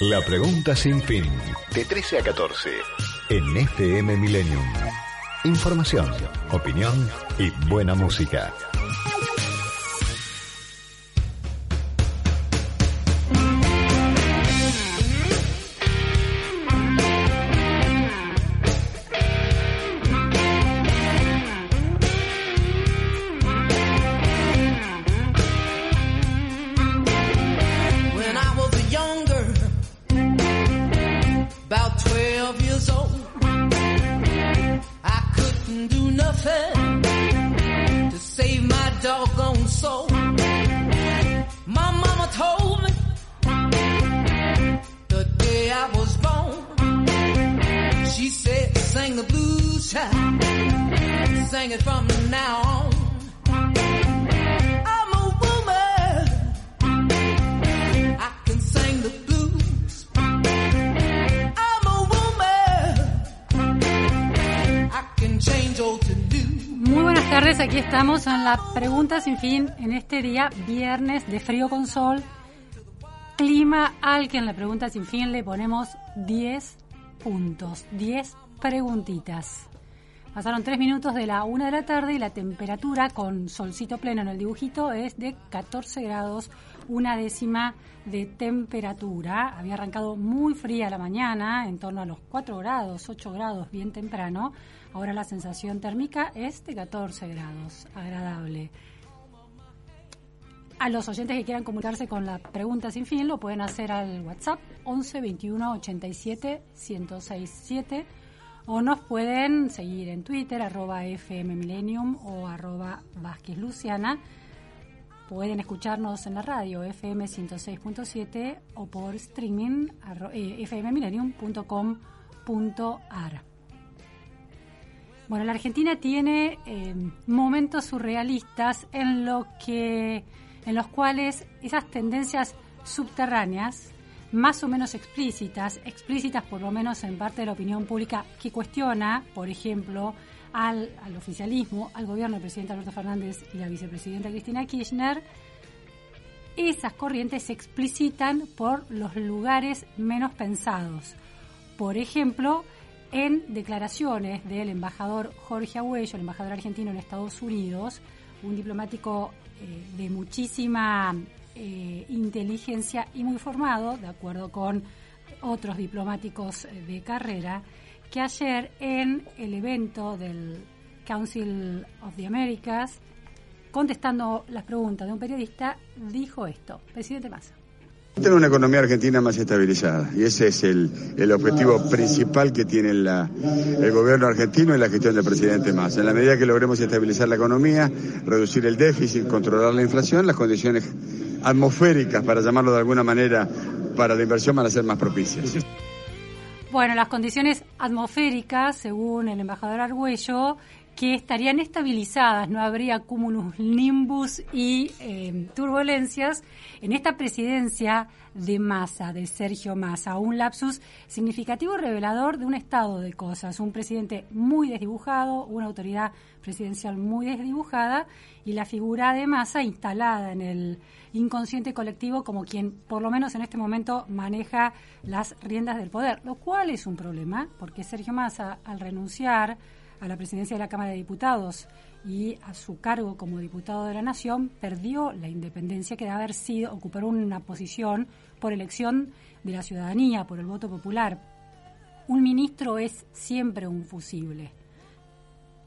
La pregunta sin fin. De 13 a 14. En FM Millennium. Información, opinión y buena música. Estamos en la pregunta sin fin en este día, viernes de frío con sol, clima al que en la pregunta sin fin le ponemos 10 puntos, 10 preguntitas. Pasaron 3 minutos de la 1 de la tarde y la temperatura con solcito pleno en el dibujito es de 14 grados, una décima de temperatura. Había arrancado muy fría la mañana, en torno a los 4 grados, 8 grados, bien temprano. Ahora la sensación térmica es de 14 grados, agradable. A los oyentes que quieran comunicarse con la pregunta sin fin lo pueden hacer al WhatsApp 11 21 87 1067 o nos pueden seguir en Twitter arroba o arroba Vázquez Luciana. Pueden escucharnos en la radio FM 106.7 o por streaming eh, fmmillennium.com.ar. Bueno, la Argentina tiene eh, momentos surrealistas en, lo que, en los cuales esas tendencias subterráneas, más o menos explícitas, explícitas por lo menos en parte de la opinión pública que cuestiona, por ejemplo, al, al oficialismo, al gobierno del presidente Alberto Fernández y la vicepresidenta Cristina Kirchner, esas corrientes se explicitan por los lugares menos pensados. Por ejemplo, en declaraciones del embajador Jorge Agüello, el embajador argentino en Estados Unidos, un diplomático eh, de muchísima eh, inteligencia y muy formado, de acuerdo con otros diplomáticos eh, de carrera, que ayer en el evento del Council of the Americas, contestando las preguntas de un periodista, dijo esto. Presidente Massa. Tener una economía argentina más estabilizada y ese es el, el objetivo principal que tiene la, el gobierno argentino y la gestión del presidente Massa. En la medida que logremos estabilizar la economía, reducir el déficit, controlar la inflación, las condiciones atmosféricas, para llamarlo de alguna manera, para la inversión van a ser más propicias. Bueno, las condiciones atmosféricas, según el embajador Argüello, que estarían estabilizadas, no habría cumulus nimbus y eh, turbulencias en esta presidencia de Massa, de Sergio Massa, un lapsus significativo revelador de un estado de cosas, un presidente muy desdibujado, una autoridad presidencial muy desdibujada y la figura de Massa instalada en el inconsciente colectivo como quien por lo menos en este momento maneja las riendas del poder, lo cual es un problema porque Sergio Massa al renunciar a la presidencia de la Cámara de Diputados y a su cargo como diputado de la Nación, perdió la independencia que debe haber sido ocupar una posición por elección de la ciudadanía, por el voto popular. Un ministro es siempre un fusible.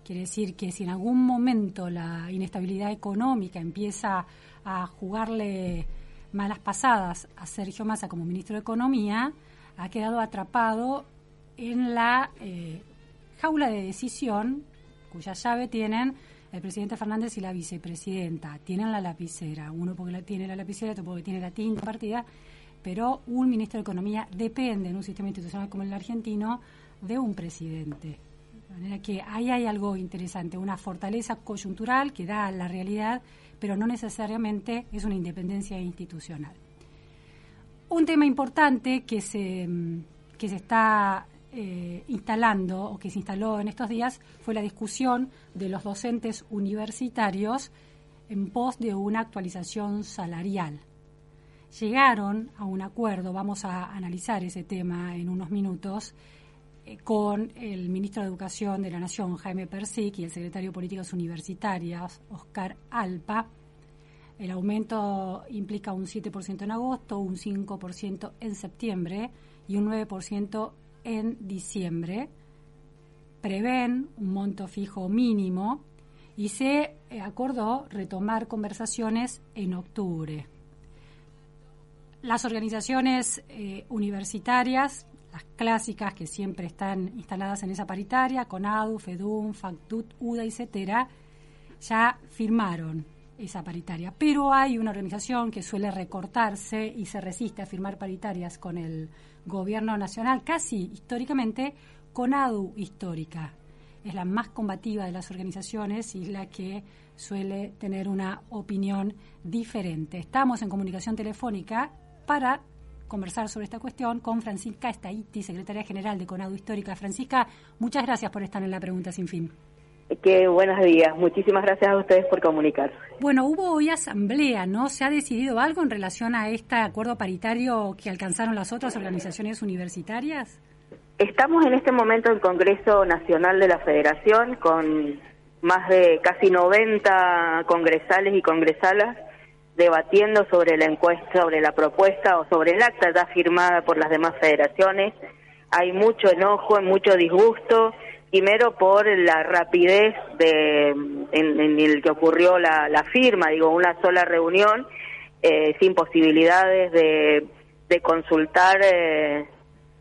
Quiere decir que si en algún momento la inestabilidad económica empieza a jugarle malas pasadas a Sergio Massa como ministro de Economía, ha quedado atrapado en la eh, jaula de decisión cuya llave tienen el presidente Fernández y la vicepresidenta. Tienen la lapicera, uno porque tiene la lapicera, otro porque tiene la tinta partida, pero un ministro de Economía depende en un sistema institucional como el argentino de un presidente. De manera que ahí hay algo interesante, una fortaleza coyuntural que da la realidad, pero no necesariamente es una independencia institucional. Un tema importante que se, que se está eh, instalando o que se instaló en estos días fue la discusión de los docentes universitarios en pos de una actualización salarial. Llegaron a un acuerdo, vamos a analizar ese tema en unos minutos, eh, con el ministro de Educación de la Nación, Jaime Persic, y el secretario de Políticas Universitarias, Oscar Alpa. El aumento implica un 7% en agosto, un 5% en septiembre y un 9% en diciembre. Prevén un monto fijo mínimo y se eh, acordó retomar conversaciones en octubre. Las organizaciones eh, universitarias, las clásicas que siempre están instaladas en esa paritaria, CONADU, FEDUM, FACTUT, UDA y CETERA, ya firmaron esa paritaria. Pero hay una organización que suele recortarse y se resiste a firmar paritarias con el gobierno nacional, casi históricamente, CONADU histórica, es la más combativa de las organizaciones y la que suele tener una opinión diferente. Estamos en comunicación telefónica para conversar sobre esta cuestión con Francisca Estaiti, secretaria general de CONADU Histórica. Francisca, muchas gracias por estar en la pregunta sin fin. Qué buenos días. Muchísimas gracias a ustedes por comunicar. Bueno, hubo hoy asamblea, ¿no? ¿Se ha decidido algo en relación a este acuerdo paritario que alcanzaron las otras organizaciones universitarias? Estamos en este momento en Congreso Nacional de la Federación con más de casi 90 congresales y congresalas debatiendo sobre la encuesta, sobre la propuesta o sobre el acta ya firmada por las demás federaciones. Hay mucho enojo, mucho disgusto, primero por la rapidez de en, el que ocurrió la, firma, digo, una sola reunión eh, sin posibilidades de, de consultar eh,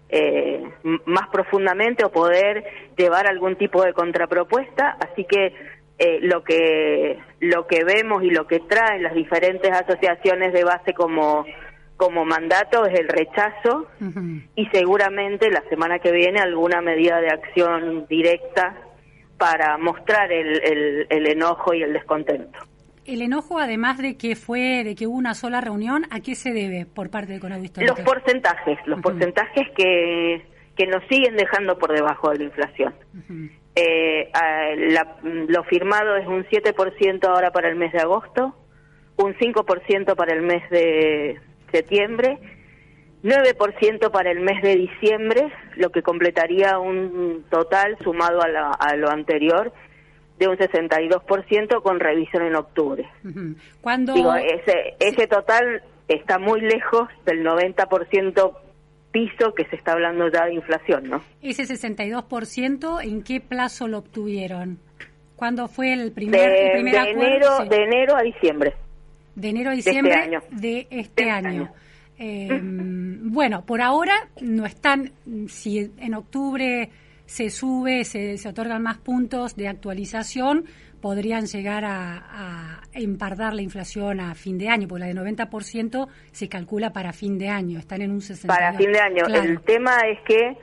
eh, más profundamente o poder llevar algún tipo de contrapropuesta, así que eh, lo que lo que vemos y lo que traen las diferentes asociaciones de base como como mandato es el rechazo y seguramente la semana que viene alguna medida de acción directa para mostrar el, el enojo y el descontento. El enojo, además de que fue, de que hubo una sola reunión, ¿a qué se debe por parte de Conadu Los porcentajes, los porcentajes que, que nos siguen dejando por debajo de la inflación. eh, lo firmado es un 7% ahora para el mes de agosto, un 5% para el mes de septiembre, 9% para el mes de diciembre, lo que completaría un total sumado a, a lo anterior de un 62% con revisión en octubre. Cuando Digo, ese, ese total está muy lejos del 90% piso que se está hablando ya de inflación, ¿no? Ese 62%, ¿en qué plazo lo obtuvieron? ¿Cuándo fue el primer, de, primer de enero, de enero a diciembre. De enero a este diciembre de este año. Eh, bueno, por ahora no están, si en octubre se sube, se, se otorgan más puntos de actualización, podrían llegar a, empardar la inflación a fin de año, porque la de 90% se calcula para fin de año, están en un 60%. Para fin de año. El tema es que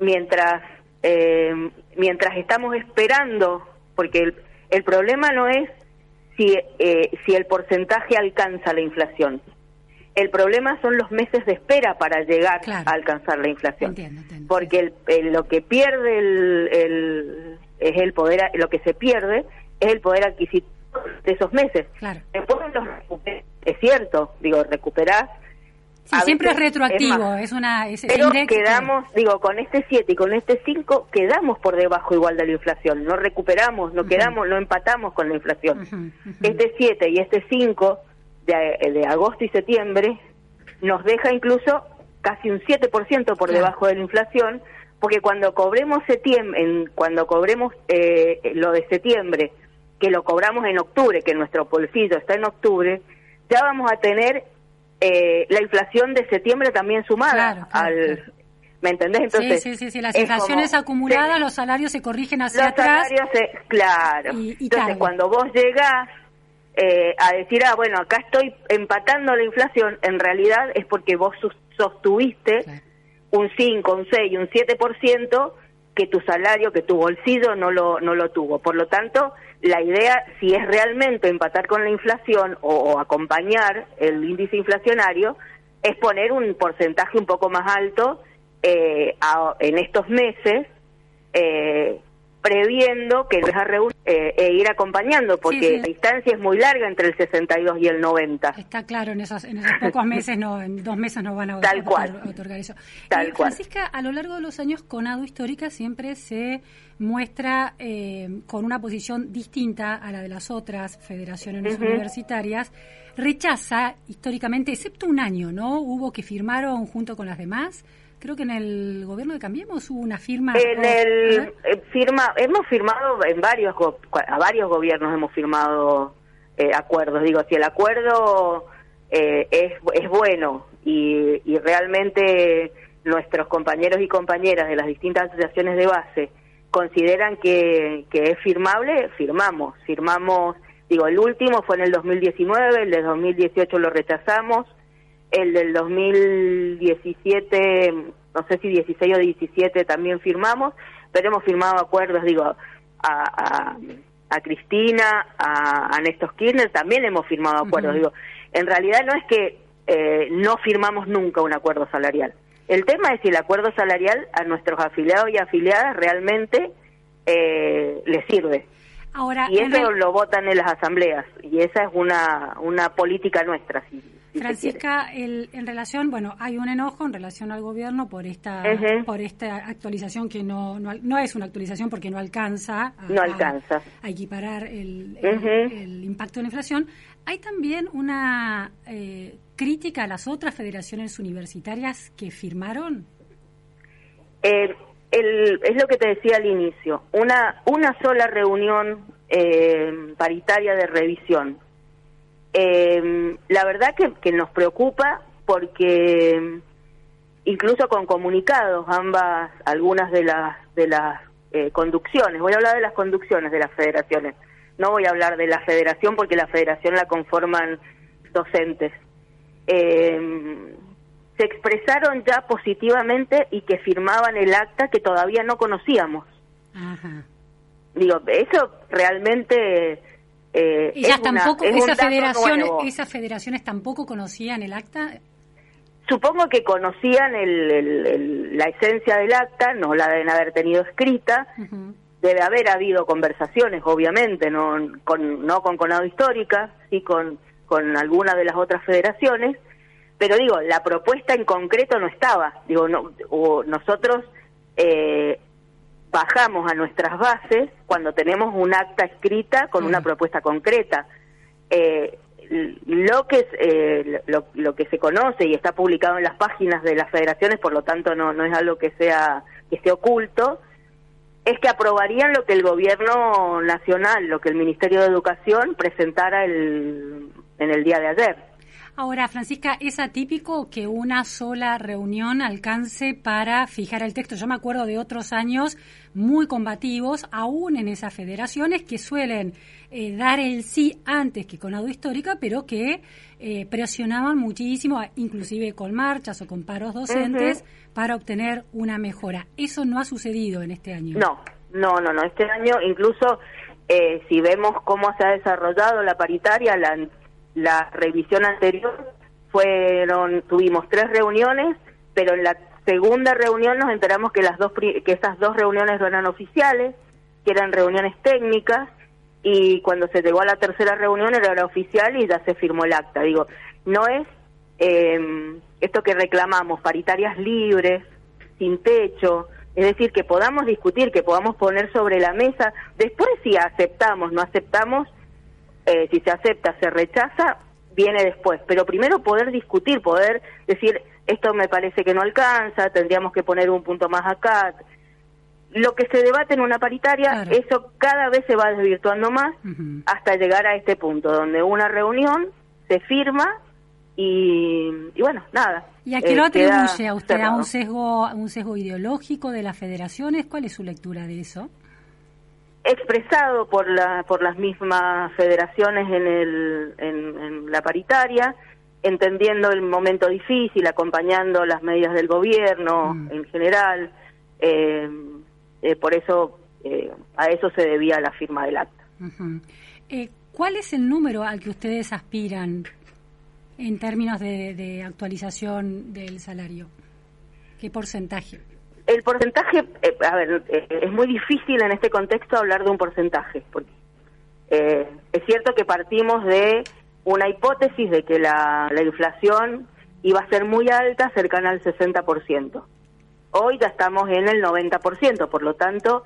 mientras, eh, mientras estamos esperando, porque el, el problema no es si, eh, si el porcentaje alcanza la inflación. El problema son los meses de espera para llegar a alcanzar la inflación. Porque lo que pierde el, es el poder, lo que se pierde es el poder adquisitivo de esos meses. Después los es cierto, digo, recuperar. siempre es retroactivo, es, una... pero quedamos, digo, con este 7 y con este 5 quedamos por debajo igual de la inflación, no recuperamos, no quedamos, no empatamos con la inflación. Este 7 y este 5 de, agosto y septiembre nos deja incluso casi un 7% por debajo de la inflación, porque cuando cobremos septiembre, en, cuando cobremos eh, lo de septiembre, que lo cobramos en octubre, que nuestro bolsillo está en octubre, ya vamos a tener eh, la inflación de septiembre también sumada al ¿Me entendés? Entonces, sí, sí, sí, las inflaciones acumuladas, los salarios se corrigen hacia atrás. claro. Entonces, cuando vos llegás eh, a decir, ah, bueno, acá estoy empatando la inflación, en realidad es porque vos sostuviste un 5, un 6 y un 7% que tu salario, que tu bolsillo no lo, no lo tuvo. Por lo tanto, la idea, si es realmente empatar con la inflación o, acompañar el índice inflacionario, es poner un porcentaje un poco más alto eh, en estos meses eh, previendo que deja reunir eh, e ir acompañando, porque la distancia es muy larga entre el 62 y el 90. Está claro, en esos, en esos pocos meses, no, en dos meses no van a, Tal cual. otorgar eso. Tal Francisca, a lo largo de los años, Conado Histórica siempre se muestra eh, con una posición distinta a la de las otras federaciones universitarias. Rechaza históricamente, excepto un año, ¿no? Hubo que firmaron junto con las demás creo que en el gobierno de Cambiemos hubo una firma. En el eh, firma, hemos firmado en varios, a varios gobiernos hemos firmado eh, acuerdos. Digo, si el acuerdo eh, es, es bueno y, y realmente nuestros compañeros y compañeras de las distintas asociaciones de base consideran que, que es firmable, firmamos. Firmamos, digo, el último fue en el 2019, el de 2018 lo rechazamos el del 2017, no sé si 16 o 17 también firmamos, pero hemos firmado acuerdos, digo, a, a, a Cristina, a, a, Néstor Kirchner, también hemos firmado acuerdos. Digo, en realidad no es que eh, no firmamos nunca un acuerdo salarial. El tema es si el acuerdo salarial a nuestros afiliados y afiliadas realmente eh, les sirve. Ahora, y eso lo votan en las asambleas y esa es una, una política nuestra. Sí. Francisca, el, en relación, bueno, hay un enojo en relación al gobierno por esta por esta actualización que no, no, es una actualización porque no alcanza a, no alcanza. a, equiparar el, el, impacto de la inflación. Hay también una eh, crítica a las otras federaciones universitarias que firmaron. Eh, es lo que te decía al inicio, una, una sola reunión eh, paritaria de revisión eh, la verdad que, que nos preocupa porque incluso con comunicados ambas algunas de las de las eh, conducciones voy a hablar de las conducciones de las federaciones no voy a hablar de la federación porque la federación la conforman docentes. Eh, se expresaron ya positivamente y que firmaban el acta que todavía no conocíamos. Digo eso realmente eh, Ellas tampoco, esa federación, esas federaciones tampoco conocían el acta. Supongo que conocían el, la esencia del acta, no la deben haber tenido escrita. Debe haber habido conversaciones, obviamente, no con, no con Conado Histórica, sí con, con alguna de las otras federaciones. Pero digo, la propuesta en concreto no estaba. Digo, no, nosotros eh, bajamos a nuestras bases cuando tenemos un acta escrita con una propuesta concreta. Eh, lo que eh, lo, que se conoce y está publicado en las páginas de las federaciones, por lo tanto no, no es algo que sea que esté oculto, es que aprobarían lo que el gobierno nacional, lo que el Ministerio de Educación presentara el, en el día de ayer. Ahora, Francisca, ¿es atípico que una sola reunión alcance para fijar el texto? Yo me acuerdo de otros años muy combativos, aún en esas federaciones que suelen eh, dar el sí antes que con audio histórica, pero que eh, presionaban muchísimo, inclusive con marchas o con paros docentes, para obtener una mejora. Eso no ha sucedido en este año. No, no, no, no. Este año incluso eh, si vemos cómo se ha desarrollado la paritaria, la la revisión anterior fueron tuvimos tres reuniones, pero en la segunda reunión nos enteramos que las dos que esas dos reuniones no eran oficiales, que eran reuniones técnicas y cuando se llegó a la tercera reunión era oficial y ya se firmó el acta. Digo, no es eh, esto que reclamamos, paritarias libres, sin techo, es decir, que podamos discutir, que podamos poner sobre la mesa, después si aceptamos, no aceptamos, eh, si se acepta, se rechaza, viene después. Pero primero poder discutir, poder decir, esto me parece que no alcanza, tendríamos que poner un punto más acá. Lo que se debate en una paritaria, eso cada vez se va desvirtuando más hasta llegar a este punto, donde una reunión se firma y, bueno, nada. ¿Y a qué lo eh, atribuye a usted? ¿A un sesgo, un sesgo ideológico de las federaciones? ¿Cuál es su lectura de eso? Expresado por la por las mismas federaciones en el en, la paritaria entendiendo el momento difícil, acompañando las medidas del gobierno mm. en general. Eh, eh, por eso, eh, a eso se debía la firma del acta. ¿Cuál es el número al que ustedes aspiran en términos de, actualización del salario? ¿Qué porcentaje? El porcentaje, a ver, es muy difícil en este contexto hablar de un porcentaje, porque es cierto que partimos de una hipótesis de que la, inflación iba a ser muy alta, cercana al 60%. Hoy ya estamos en el 90%, por lo tanto,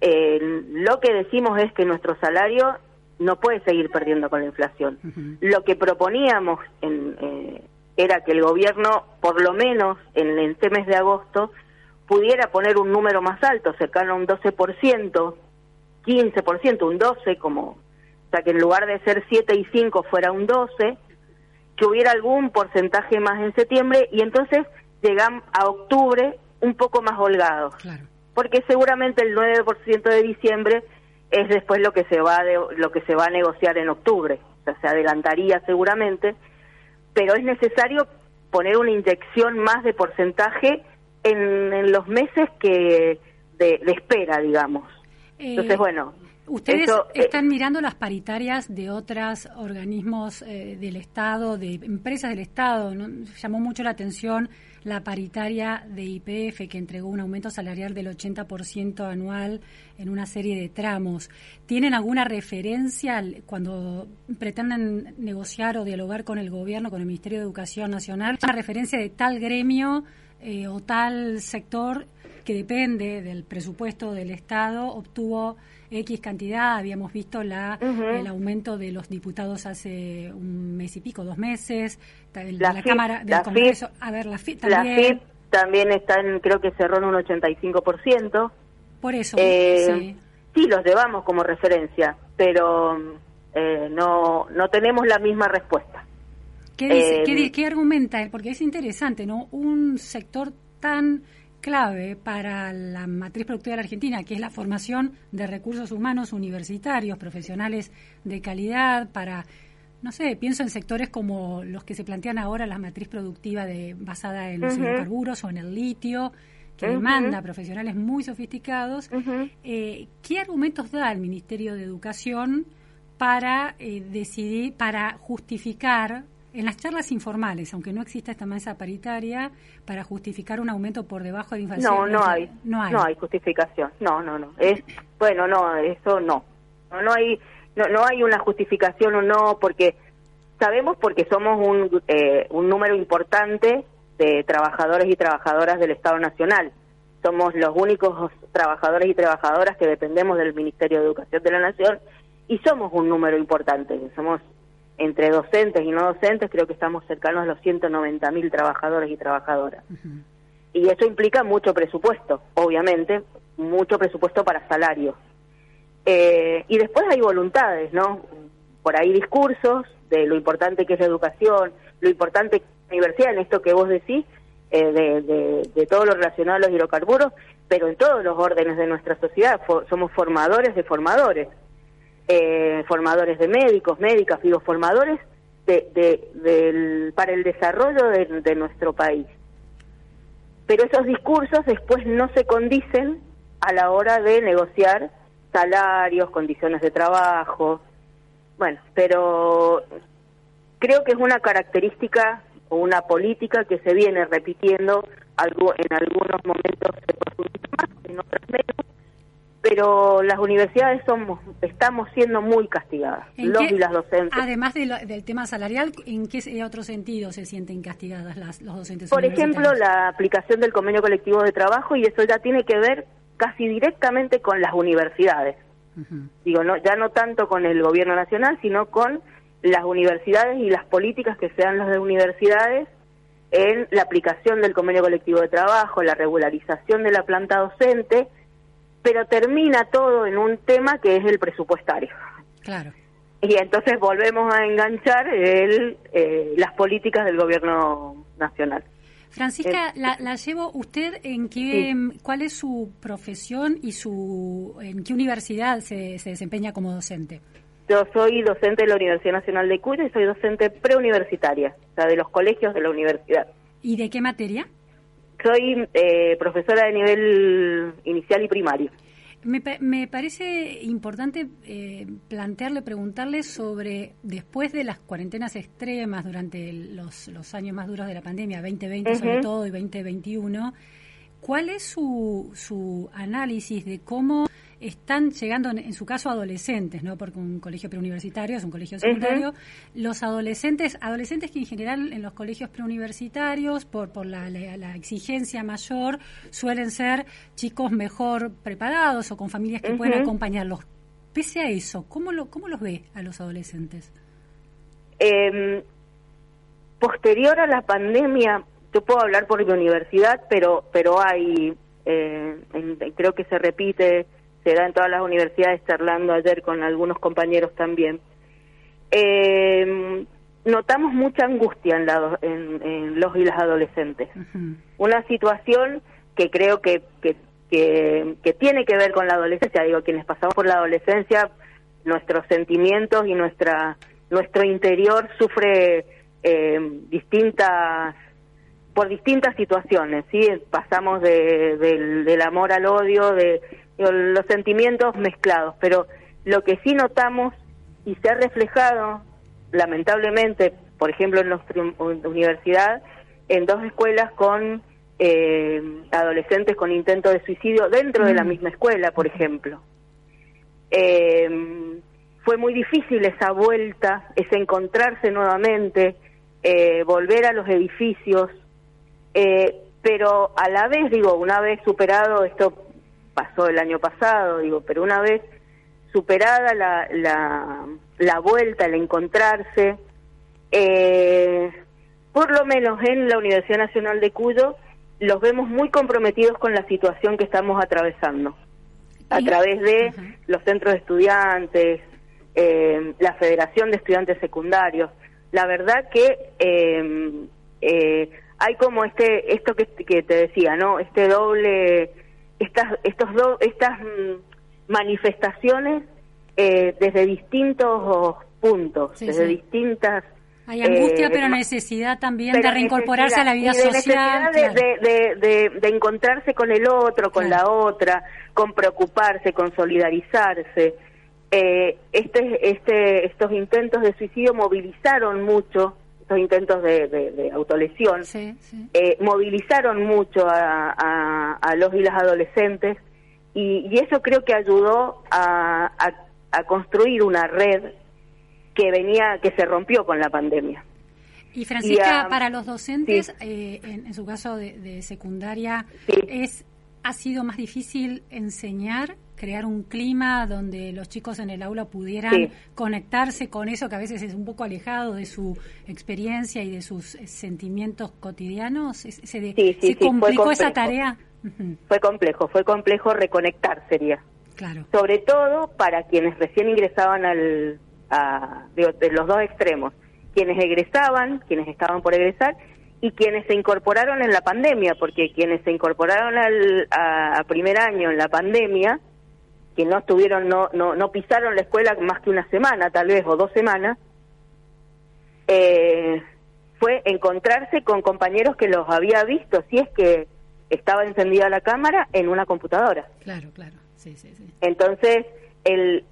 eh, lo que decimos es que nuestro salario no puede seguir perdiendo con la inflación. Lo que proponíamos en, eh, era que el gobierno, por lo menos en este mes de agosto, pudiera poner un número más alto, cercano a un 12%, 15%, un 12%, como sea, que en lugar de ser 7 y 5 fuera un 12, que hubiera algún porcentaje más en septiembre y entonces llegamos a octubre un poco más holgados. Porque seguramente el 9% de diciembre es después lo que se va de, lo que se va a negociar en octubre. O sea, se adelantaría seguramente, pero es necesario poner una inyección más de porcentaje en, los meses que de, espera, digamos. Entonces, eh, bueno, Ustedes eh, están mirando las paritarias de otros organismos eh, del Estado, de empresas del Estado. ¿no? Llamó mucho la atención la paritaria de IPF que entregó un aumento salarial del 80% anual en una serie de tramos. ¿Tienen alguna referencia cuando pretenden negociar o dialogar con el gobierno, con el Ministerio de Educación Nacional, una referencia de tal gremio eh, o tal sector que depende del presupuesto del Estado obtuvo X cantidad, habíamos visto la, el aumento de los diputados hace un mes y pico, dos meses, la, la Cámara del Congreso, a ver, la FIP también. también está en, creo que cerró en un 85%. Por eso, eh, sí. los llevamos como referencia, pero eh, no, no tenemos la misma respuesta. ¿Qué, dice, ¿qué, eh, ¿Qué argumenta? Porque es interesante, ¿no? Un sector tan clave para la matriz productiva de la Argentina, que es la formación de recursos humanos universitarios, profesionales de calidad, para, no sé, pienso en sectores como los que se plantean ahora, la matriz productiva de, basada en los hidrocarburos o en el litio, que demanda profesionales muy sofisticados. Eh, ¿Qué argumentos da el Ministerio de Educación para eh, decidir, para justificar en las charlas informales, aunque no exista esta mesa paritaria, para justificar un aumento por debajo de la inflación. No, no hay, no hay, no hay justificación. No, no, no. Es bueno, no, eso no. No, no hay, no, no hay una justificación o no, porque sabemos porque somos un, eh, un número importante de trabajadores y trabajadoras del Estado Nacional. Somos los únicos trabajadores y trabajadoras que dependemos del Ministerio de Educación de la Nación y somos un número importante. Somos entre docentes y no docentes, creo que estamos cercanos a los 190 mil trabajadores y trabajadoras. Y eso implica mucho presupuesto, obviamente, mucho presupuesto para salarios. Eh, y después hay voluntades, ¿no? Por ahí discursos de lo importante que es la educación, lo importante que es la universidad, en esto que vos decís, eh, de, de, todo lo relacionado a los hidrocarburos, pero en todos los órdenes de nuestra sociedad somos formadores de formadores eh, formadores de médicos, médicas, digo, formadores de, para el desarrollo de, nuestro país. Pero esos discursos después no se condicen a la hora de negociar salarios, condiciones de trabajo. Bueno, pero creo que es una característica o una política que se viene repitiendo en algunos momentos se más, en otros menos, pero las universidades somos estamos siendo muy castigadas, los y las docentes. Además del tema salarial, ¿en qué otro sentido se sienten castigadas las, los docentes? Por ejemplo, la aplicación del convenio colectivo de trabajo y eso ya tiene que ver casi directamente con las universidades. Digo, no, ya no tanto con el gobierno nacional, sino con las universidades y las políticas que sean las de universidades en la aplicación del convenio colectivo de trabajo, la regularización de la planta docente, pero termina todo en un tema que es el presupuestario. Claro. Y entonces volvemos a enganchar el, eh, las políticas del gobierno nacional. Francisca, eh, la, llevo. ¿Usted en qué, cuál es su profesión y su en qué universidad se, se desempeña como docente? Yo soy docente de la Universidad Nacional de Cuyo y soy docente preuniversitaria, o sea, de los colegios de la universidad. ¿Y de qué materia? Soy eh, profesora de nivel inicial y primario. Me, me parece importante eh, plantearle, preguntarle sobre, después de las cuarentenas extremas durante los, los años más duros de la pandemia, 2020 sobre todo y 2021, ¿cuál es su, su análisis de cómo están llegando, en, su caso, adolescentes, ¿no? Porque un colegio preuniversitario es un colegio secundario. Los adolescentes, adolescentes que en general en los colegios preuniversitarios, por, por la, exigencia mayor, suelen ser chicos mejor preparados o con familias que pueden acompañarlos. Pese a eso, ¿cómo, lo, cómo los ve a los adolescentes? Em, posterior a la pandemia, yo puedo hablar por mi universidad, pero, pero hay, eh, creo que se repite se da en todas las universidades, charlando ayer con algunos compañeros también. Eh, notamos mucha angustia en, en, los y las adolescentes. Una situación que creo que, que, que, tiene que ver con la adolescencia. Digo, quienes pasamos por la adolescencia, nuestros sentimientos y nuestra nuestro interior sufre eh, distintas por distintas situaciones, ¿sí? Pasamos de, del amor al odio, de los sentimientos mezclados, pero lo que sí notamos y se ha reflejado, lamentablemente, por ejemplo, en nuestra universidad, en dos escuelas con eh, adolescentes con intento de suicidio dentro de la mm. misma escuela, por ejemplo. Eh, fue muy difícil esa vuelta, ese encontrarse nuevamente, eh, volver a los edificios, pero a la vez, digo, una vez superado esto pasó el año pasado, digo, pero una vez superada la, la, la vuelta, el encontrarse, eh, por lo menos en la Universidad Nacional de Cuyo, los vemos muy comprometidos con la situación que estamos atravesando, a través de los centros de estudiantes, eh, la Federación de Estudiantes Secundarios. La verdad que eh, eh hay como este esto que, que te decía, ¿no? Este doble estas, estos estas mm, manifestaciones eh, desde distintos puntos, desde distintas... Hay angustia, eh, pero necesidad también de reincorporarse a la vida social. De, de, de, encontrarse con el otro, con la otra, con preocuparse, con solidarizarse. Eh, este, este, estos intentos de suicidio movilizaron mucho estos intentos de, de, autolesión, eh, movilizaron mucho a, a, los y las adolescentes y, y eso creo que ayudó a, a, construir una red que venía, que se rompió con la pandemia. Y Francisca, para los docentes, eh, en, en, su caso de, de secundaria, es ha sido más difícil enseñar crear un clima donde los chicos en el aula pudieran conectarse con eso que a veces es un poco alejado de su experiencia y de sus sentimientos cotidianos? ¿Se, se, complicó esa tarea? Fue complejo, fue complejo reconectar, sería. Claro. Sobre todo para quienes recién ingresaban al, a, de los dos extremos, quienes egresaban, quienes estaban por egresar y quienes se incorporaron en la pandemia, porque quienes se incorporaron al, a primer año en la pandemia que no estuvieron, no, no, no pisaron la escuela más que una semana, tal vez, o dos semanas, eh, fue encontrarse con compañeros que los había visto, si es que estaba encendida la cámara, en una computadora. Claro, claro, sí, sí, sí. Entonces, el,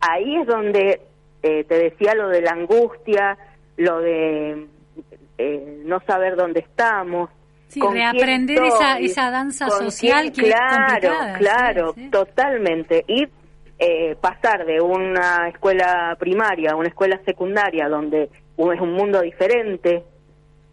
ahí es donde eh, te decía lo de la angustia, lo de eh, no saber dónde estamos, Sí, reaprender esa, esa danza social que claro, Claro, totalmente. Y eh, pasar de una escuela primaria a una escuela secundaria donde es un mundo diferente,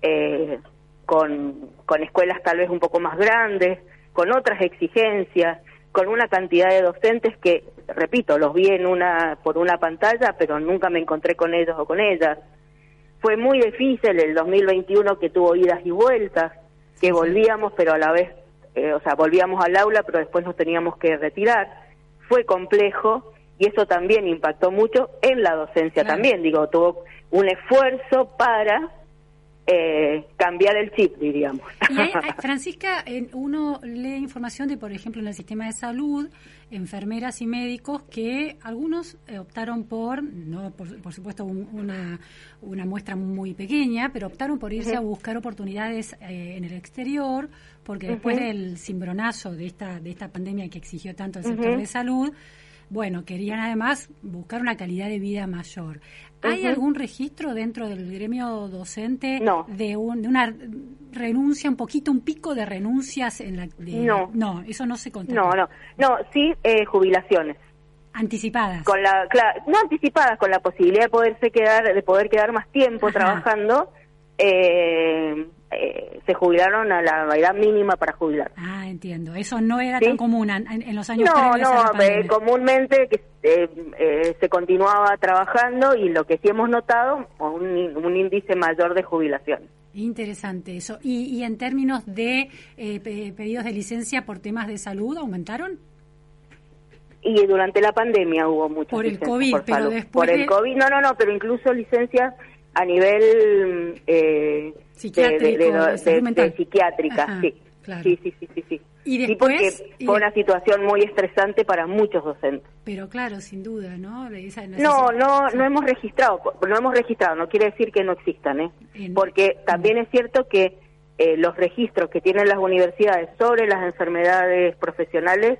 eh, con, con escuelas tal vez un poco más grandes, con otras exigencias, con una cantidad de docentes que, repito, los vi en una, por una pantalla, pero nunca me encontré con ellos o con ellas. Fue muy difícil el 2021 que tuvo idas y vueltas que volvíamos, pero a la vez, eh, o sea, volvíamos al aula, pero después nos teníamos que retirar. Fue complejo y eso también impactó mucho en la docencia también. Digo, tuvo un esfuerzo para eh, cambiar el chip, diríamos. Francisca, uno lee información de, por ejemplo, en el sistema de salud, enfermeras y médicos que algunos eh, optaron por, no por, supuesto una, una muestra muy pequeña, pero optaron por irse a buscar oportunidades eh, en el exterior, porque después del cimbronazo de esta, de esta pandemia que exigió tanto el sector de salud, bueno, querían además buscar una calidad de vida mayor. ¿Hay algún registro dentro del gremio docente de, una renuncia, un poquito, un pico de renuncias en la... no. No, eso no se contempla. No, no, no, sí eh, jubilaciones. Anticipadas. Con la, no anticipadas, con la posibilidad de poderse quedar, de poder quedar más tiempo trabajando. Eh, eh, se jubilaron a la edad mínima para jubilar. Ah, entiendo. Eso no era tan común en, los años No, no, eh, comúnmente que, eh, se continuaba trabajando y lo que sí hemos notado, un, un índice mayor de jubilación. Interesante eso. ¿Y, en términos de pedidos de licencia por temas de salud, aumentaron? Y durante la pandemia hubo muchas Por el COVID, por pero después Por el COVID, no, no, no, pero incluso licencias a nivel eh, de, psiquiátrica, sí. sí. Sí, sí, sí, ¿Y después, porque fue una situación muy estresante para muchos docentes. Pero claro, sin duda, ¿no? no, no, no hemos registrado, no hemos registrado, no quiere decir que no existan, ¿eh? Porque también es cierto que eh, los registros que tienen las universidades sobre las enfermedades profesionales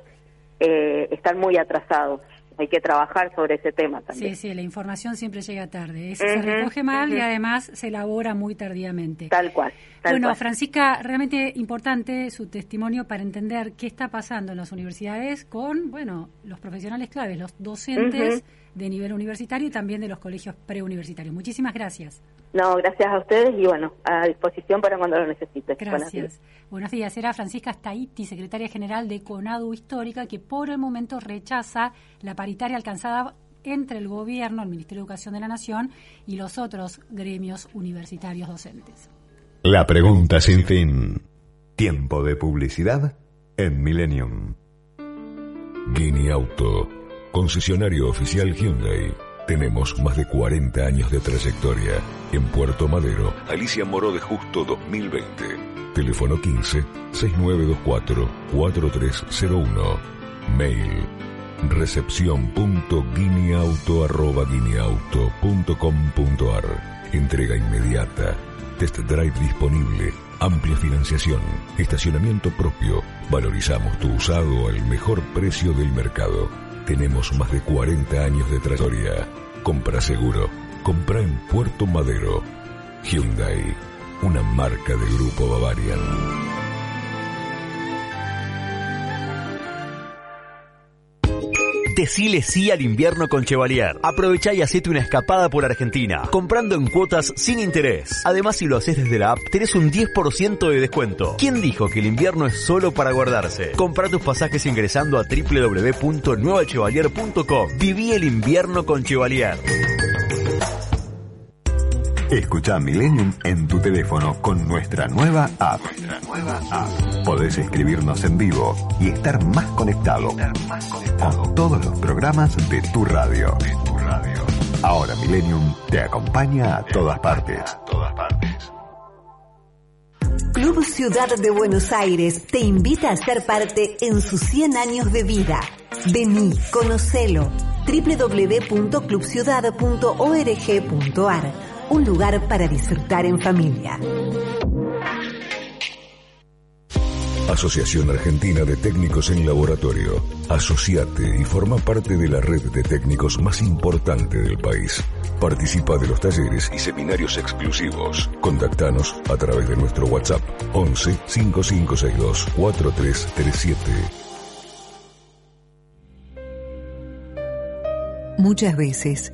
eh, están muy atrasados hay que trabajar sobre ese tema también. Sí, sí, la información siempre llega tarde. se recoge mal y además se elabora muy tardíamente. Tal cual. bueno, Francisca, realmente importante su testimonio para entender qué está pasando en las universidades con, bueno, los profesionales claves, los docentes de nivel universitario y también de los colegios preuniversitarios. Muchísimas gracias. No, gracias a ustedes y bueno, a disposición para cuando lo necesites. Gracias. Buenos días. Era Francisca Staiti, secretaria general de CONADU Histórica, que por el momento rechaza la paritaria alcanzada entre el gobierno, el Ministerio de Educación de la Nación y los otros gremios universitarios docentes. La pregunta sin fin. Tiempo de publicidad en Millennium. Guinea Auto, concesionario oficial Hyundai tenemos más de 40 años de trayectoria. En Puerto Madero, Alicia Moró de Justo 2020. Teléfono 15 6924 4301. Mail recepción.guineauto.com.ar Entrega inmediata. Test drive disponible. Amplia financiación. Estacionamiento propio. Valorizamos tu usado al mejor precio del mercado tenemos más de 40 años de trayectoria. Compra seguro. Compra en Puerto Madero. Hyundai, una marca del Grupo Bavarian. Decile sí al invierno con Chevalier. Aprovecha y hacete una escapada por Argentina, comprando en cuotas sin interés. Además, si lo haces desde la app, tenés un 10% de descuento. ¿Quién dijo que el invierno es solo para guardarse? Compra tus pasajes ingresando a www.nuevachevalier.com. Viví el invierno con Chevalier. Escucha Millennium en tu teléfono con nuestra nueva app. Podés escribirnos en vivo y estar más conectado, con todos los programas de tu radio. Ahora Millennium te acompaña a todas partes. Club Ciudad de Buenos Aires te invita a ser parte en sus 100 años de vida. Vení, conocelo www.clubciudad.org.ar un lugar para disfrutar en familia. Asociación Argentina de Técnicos en Laboratorio. Asociate y forma parte de la red de técnicos más importante del país. Participa de los talleres y seminarios exclusivos. Contactanos a través de nuestro WhatsApp 11 5562 4337. Muchas veces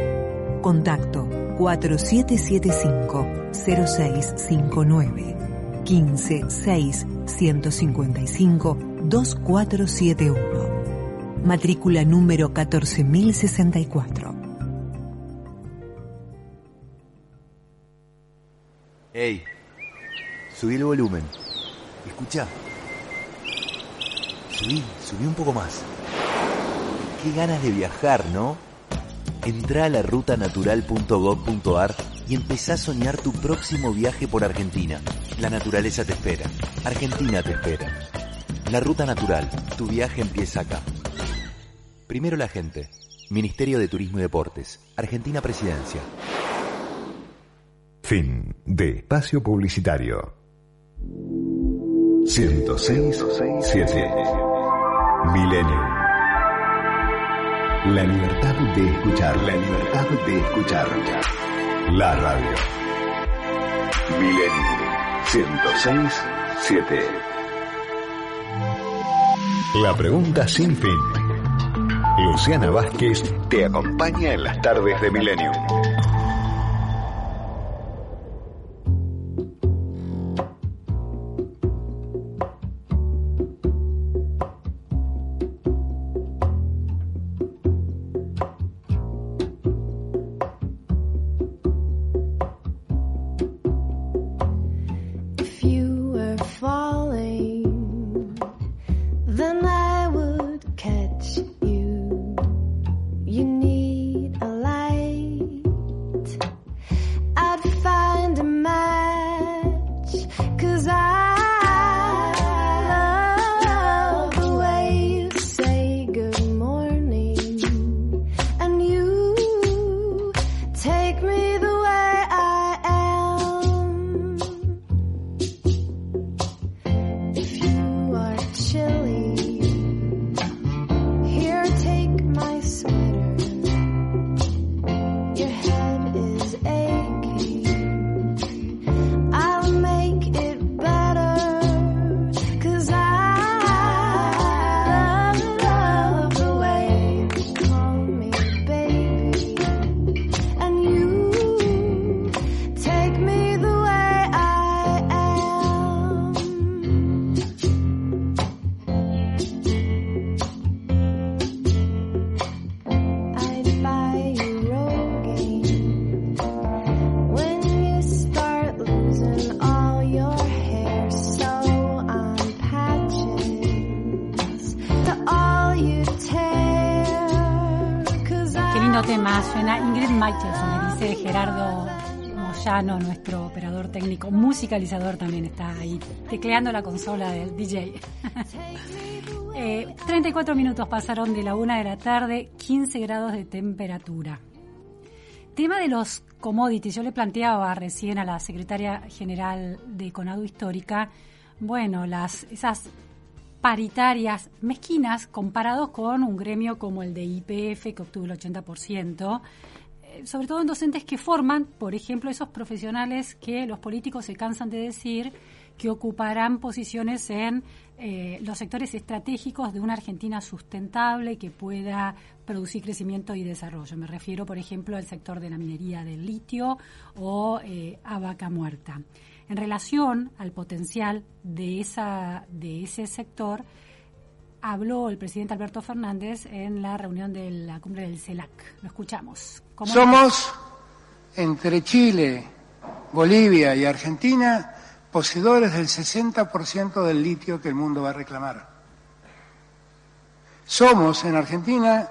Contacto 4775-0659. 15 6 155 2471. Matrícula número 14064. Hey, subí el volumen. Escucha. Subí, subí un poco más. Qué ganas de viajar, ¿no? Entra a la rutanatural.gov.ar y empezá a soñar tu próximo viaje por Argentina. La naturaleza te espera. Argentina te espera. La Ruta Natural. Tu viaje empieza acá. Primero la gente. Ministerio de Turismo y Deportes. Argentina Presidencia. Fin de espacio publicitario. 106 7 Milenio. La libertad de escuchar, la libertad de escuchar. La radio. Milenio 106 7. La pregunta sin fin. Luciana Vázquez te acompaña en las tardes de Milenio. Nuestro operador técnico, musicalizador también está ahí, tecleando la consola del DJ. 34 eh, minutos pasaron de la una de la tarde, 15 grados de temperatura. Tema de los commodities, yo le planteaba recién a la secretaria general de Conadu Histórica, bueno, las esas paritarias mezquinas comparados con un gremio como el de IPF que obtuvo el 80%, sobre todo en docentes que forman, por ejemplo, esos profesionales que los políticos se cansan de decir que ocuparán posiciones en eh, los sectores estratégicos de una Argentina sustentable que pueda producir crecimiento y desarrollo. Me refiero, por ejemplo, al sector de la minería del litio o eh, a vaca muerta. En relación al potencial de, esa, de ese sector, habló el presidente Alberto Fernández en la reunión de la cumbre del CELAC. Lo escuchamos. Somos, entre Chile, Bolivia y Argentina, poseedores del 60% del litio que el mundo va a reclamar. Somos, en Argentina,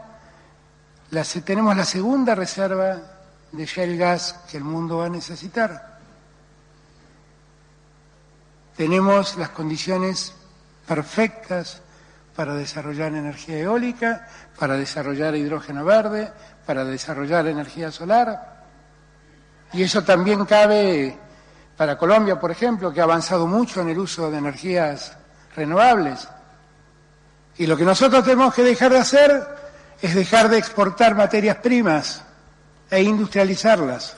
tenemos la segunda reserva de shale gas que el mundo va a necesitar. Tenemos las condiciones perfectas para desarrollar energía eólica, para desarrollar hidrógeno verde, para desarrollar energía solar. Y eso también cabe para Colombia, por ejemplo, que ha avanzado mucho en el uso de energías renovables. Y lo que nosotros tenemos que dejar de hacer es dejar de exportar materias primas e industrializarlas.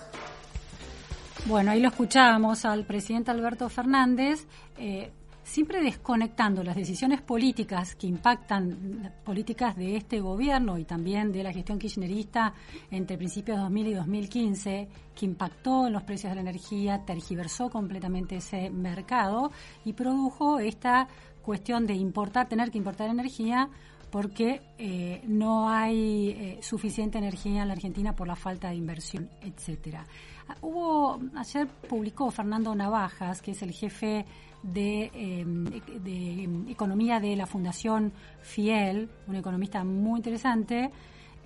Bueno, ahí lo escuchábamos al presidente Alberto Fernández. Eh, siempre desconectando las decisiones políticas que impactan políticas de este gobierno y también de la gestión kirchnerista entre principios de 2000 y 2015, que impactó en los precios de la energía, tergiversó completamente ese mercado y produjo esta cuestión de importar, tener que importar energía porque eh, no hay eh, suficiente energía en la Argentina por la falta de inversión, etcétera. Ah, hubo ayer publicó Fernando Navajas, que es el jefe de, em, economía de la Fundación Fiel, un economista muy interesante.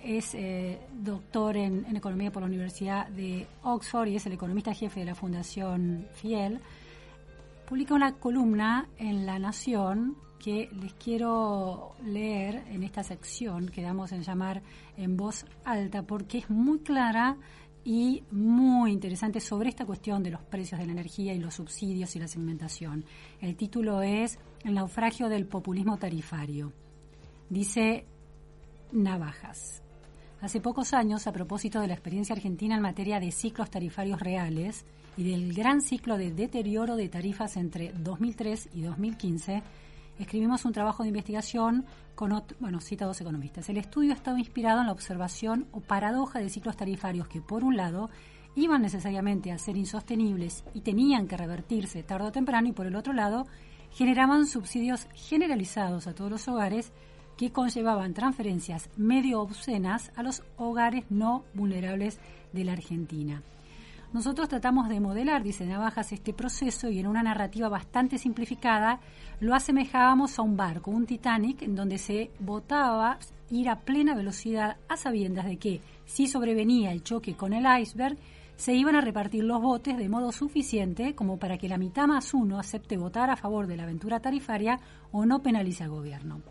Es eh, doctor en, en economía por la Universidad de Oxford y es el economista jefe de la Fundación Fiel. Publica una columna en La Nación que les quiero leer en esta sección que damos en llamar en voz alta porque es muy clara y muy interesante sobre esta cuestión de los precios de la energía y los subsidios y la segmentación. El título es El naufragio del populismo tarifario. Dice Navajas. Hace pocos años, a propósito de la experiencia argentina en materia de ciclos tarifarios reales y del gran ciclo de deterioro de tarifas entre 2003 y 2015, escribimos un trabajo de investigación con, bueno, cita dos economistas. El estudio estaba inspirado en la observación o paradoja de ciclos tarifarios que, por un lado, iban necesariamente a ser insostenibles y tenían que revertirse tarde o temprano, y por el otro lado, generaban subsidios generalizados a todos los hogares que conllevaban transferencias medio obscenas a los hogares no vulnerables de la Argentina. Nosotros tratamos de modelar, dice Navajas, este proceso y en una narrativa bastante simplificada lo asemejábamos a un barco, un Titanic, en donde se votaba ir a plena velocidad a sabiendas de que si sobrevenía el choque con el iceberg, se iban a repartir los botes de modo suficiente como para que la mitad más uno acepte votar a favor de la aventura tarifaria o no penalice al gobierno.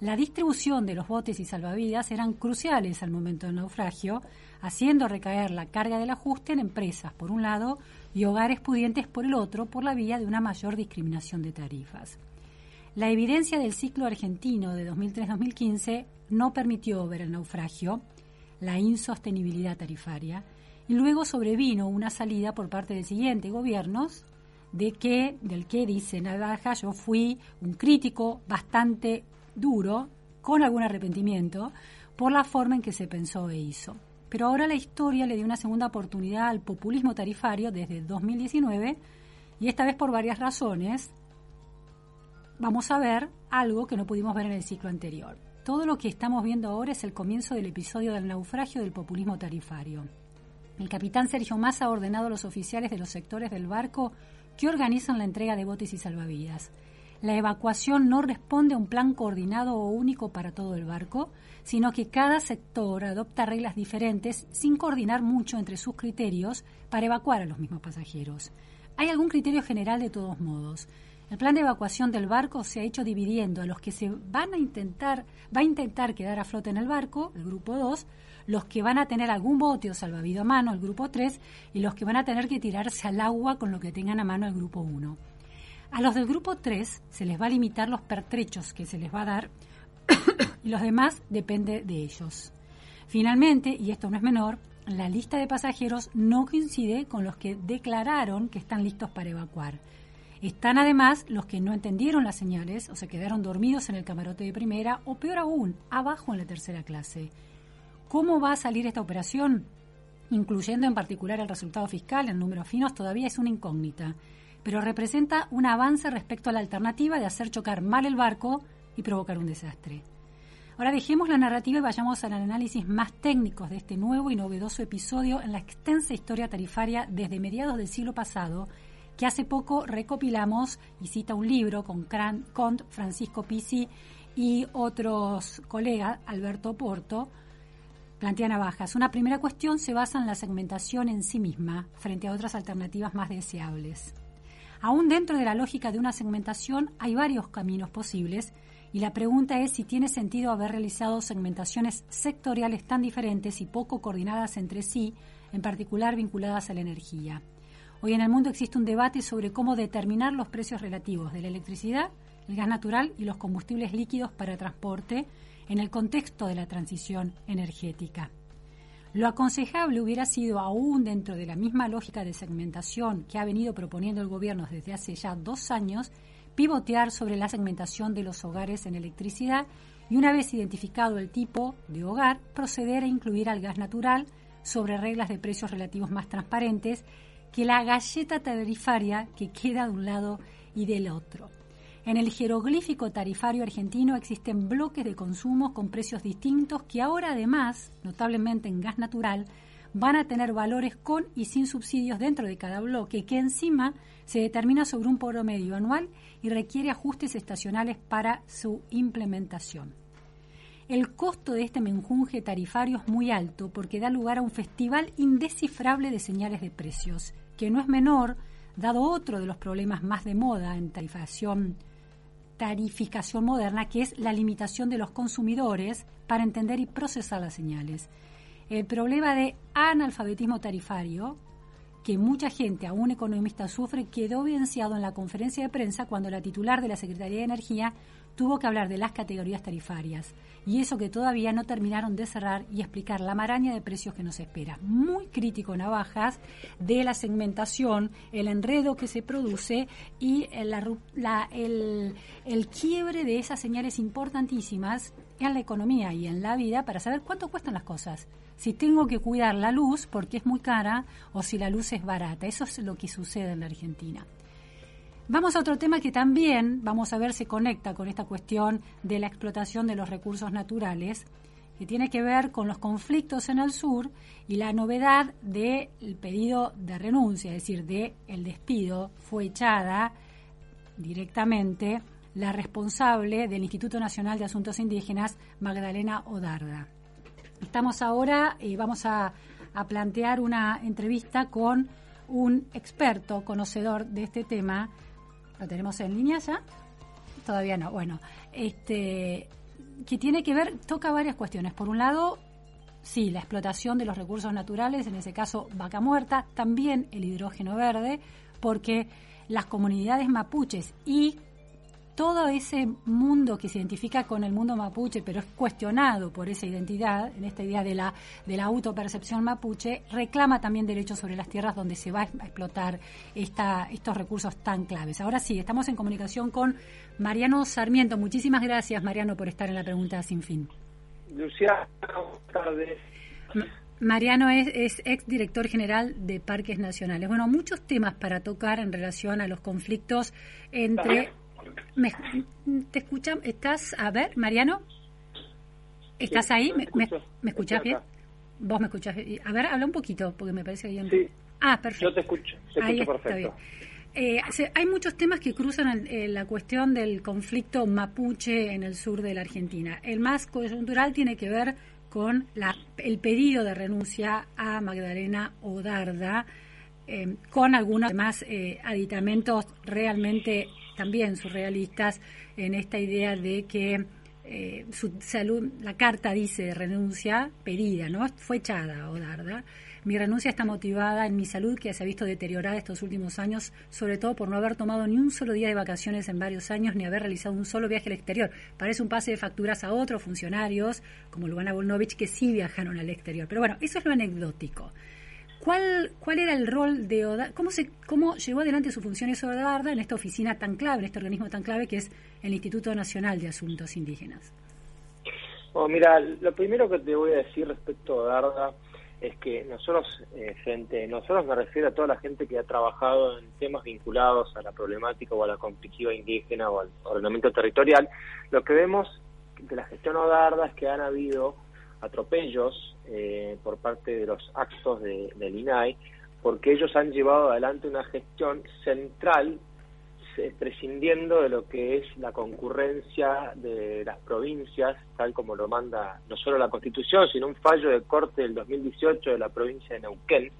La distribución de los botes y salvavidas eran cruciales al momento del naufragio, haciendo recaer la carga del ajuste en empresas, por un lado, y hogares pudientes por el otro, por la vía de una mayor discriminación de tarifas. La evidencia del ciclo argentino de 2003-2015 no permitió ver el naufragio, la insostenibilidad tarifaria, y luego sobrevino una salida por parte del siguiente gobiernos de que, del que dice Navaja, yo fui un crítico bastante duro, con algún arrepentimiento, por la forma en que se pensó e hizo. Pero ahora la historia le dio una segunda oportunidad al populismo tarifario desde 2019 y esta vez por varias razones. Vamos a ver algo que no pudimos ver en el ciclo anterior. Todo lo que estamos viendo ahora es el comienzo del episodio del naufragio del populismo tarifario. El capitán Sergio Massa ha ordenado a los oficiales de los sectores del barco que organizan la entrega de botes y salvavidas. La evacuación no responde a un plan coordinado o único para todo el barco, sino que cada sector adopta reglas diferentes sin coordinar mucho entre sus criterios para evacuar a los mismos pasajeros. Hay algún criterio general de todos modos. El plan de evacuación del barco se ha hecho dividiendo a los que se van a intentar, va a intentar quedar a flote en el barco, el grupo 2, los que van a tener algún bote o salvavido a mano, el grupo 3, y los que van a tener que tirarse al agua con lo que tengan a mano, el grupo 1. A los del grupo 3 se les va a limitar los pertrechos que se les va a dar y los demás depende de ellos. Finalmente, y esto no es menor, la lista de pasajeros no coincide con los que declararon que están listos para evacuar. Están además los que no entendieron las señales o se quedaron dormidos en el camarote de primera o peor aún, abajo en la tercera clase. ¿Cómo va a salir esta operación? Incluyendo en particular el resultado fiscal en números finos todavía es una incógnita, pero representa un avance respecto a la alternativa de hacer chocar mal el barco y provocar un desastre. Ahora dejemos la narrativa y vayamos al análisis más técnico de este nuevo y novedoso episodio en la extensa historia tarifaria desde mediados del siglo pasado, que hace poco recopilamos y cita un libro con Cont, Francisco Pisi y otros colegas, Alberto Porto, plantea navajas. Una primera cuestión se basa en la segmentación en sí misma frente a otras alternativas más deseables. Aún dentro de la lógica de una segmentación hay varios caminos posibles y la pregunta es si tiene sentido haber realizado segmentaciones sectoriales tan diferentes y poco coordinadas entre sí, en particular vinculadas a la energía. Hoy en el mundo existe un debate sobre cómo determinar los precios relativos de la electricidad, el gas natural y los combustibles líquidos para transporte en el contexto de la transición energética. Lo aconsejable hubiera sido, aún dentro de la misma lógica de segmentación que ha venido proponiendo el Gobierno desde hace ya dos años, pivotear sobre la segmentación de los hogares en electricidad y una vez identificado el tipo de hogar, proceder a incluir al gas natural sobre reglas de precios relativos más transparentes que la galleta tarifaria que queda de un lado y del otro. En el jeroglífico tarifario argentino existen bloques de consumo con precios distintos que ahora además, notablemente en gas natural, van a tener valores con y sin subsidios dentro de cada bloque, que encima se determina sobre un promedio anual y requiere ajustes estacionales para su implementación. El costo de este menjunje tarifario es muy alto porque da lugar a un festival indescifrable de señales de precios, que no es menor, dado otro de los problemas más de moda en tarifación tarificación moderna, que es la limitación de los consumidores para entender y procesar las señales. El problema de analfabetismo tarifario, que mucha gente, aún economista, sufre, quedó evidenciado en la conferencia de prensa cuando la titular de la Secretaría de Energía tuvo que hablar de las categorías tarifarias y eso que todavía no terminaron de cerrar y explicar la maraña de precios que nos espera. Muy crítico Navajas de la segmentación, el enredo que se produce y la, el, el quiebre de esas señales importantísimas en la economía y en la vida para saber cuánto cuestan las cosas. Si tengo que cuidar la luz porque es muy cara o si la luz es barata. Eso es lo que sucede en la Argentina. Vamos a otro tema que también, vamos a ver, se conecta con esta cuestión de la explotación de los recursos naturales, que tiene que ver con los conflictos en el sur y la novedad del pedido de renuncia, es decir, de el despido, fue echada directamente la responsable del Instituto Nacional de Asuntos Indígenas, Magdalena Odarda. Estamos ahora, y eh, vamos a, a plantear una entrevista con un experto, conocedor de este tema, ¿Lo tenemos en línea ya? Todavía no. Bueno, este que tiene que ver, toca varias cuestiones. Por un lado, sí, la explotación de los recursos naturales, en ese caso vaca muerta, también el hidrógeno verde, porque las comunidades mapuches y todo ese mundo que se identifica con el mundo mapuche, pero es cuestionado por esa identidad, en esta idea de la, de la autopercepción mapuche, reclama también derechos sobre las tierras donde se va a explotar esta, estos recursos tan claves. Ahora sí, estamos en comunicación con Mariano Sarmiento. Muchísimas gracias, Mariano, por estar en la pregunta sin fin. Luciano, buenas tardes. Mariano es, es, ex director general de Parques Nacionales. Bueno, muchos temas para tocar en relación a los conflictos entre me, ¿Te escuchan? ¿Estás? A ver, Mariano. ¿Estás ahí? ¿Me, me, escuchas bien? ¿Vos me escuchás A ver, habla un poquito, porque me parece que un... Sí. Ah, perfecto. Yo te escucho, te escucho perfecto. Eh, hay muchos temas que cruzan la cuestión del conflicto mapuche en el sur de la Argentina. El más coyuntural tiene que ver con la, el pedido de renuncia a Magdalena Odarda, eh, con algunos más eh, aditamentos realmente también surrealistas en esta idea de que eh, su salud, la carta dice de renuncia pedida, ¿no? Fue echada Odarda. Mi renuncia está motivada en mi salud que se ha visto deteriorada estos últimos años, sobre todo por no haber tomado ni un solo día de vacaciones en varios años ni haber realizado un solo viaje al exterior. Parece un pase de facturas a otros funcionarios, como Lubana Volnovich, que sí viajaron al exterior. Pero bueno, eso es lo anecdótico. ¿Cuál, ¿Cuál era el rol de Odarda? ¿Cómo, se, ¿Cómo llevó adelante sus funciones Odarda en esta oficina tan clave, en este organismo tan clave que es el Instituto Nacional de Asuntos Indígenas? Oh, mira, lo primero que te voy a decir respecto a Odarda es que nosotros, eh, frente, nosotros me refiero a toda la gente que ha trabajado en temas vinculados a la problemática o a la conflictiva indígena o al ordenamiento territorial, lo que vemos de la gestión Odarda es que han habido atropellos eh, por parte de los actos de, del INAI, porque ellos han llevado adelante una gestión central prescindiendo de lo que es la concurrencia de las provincias, tal como lo manda no solo la Constitución, sino un fallo de corte del 2018 de la provincia de Neuquén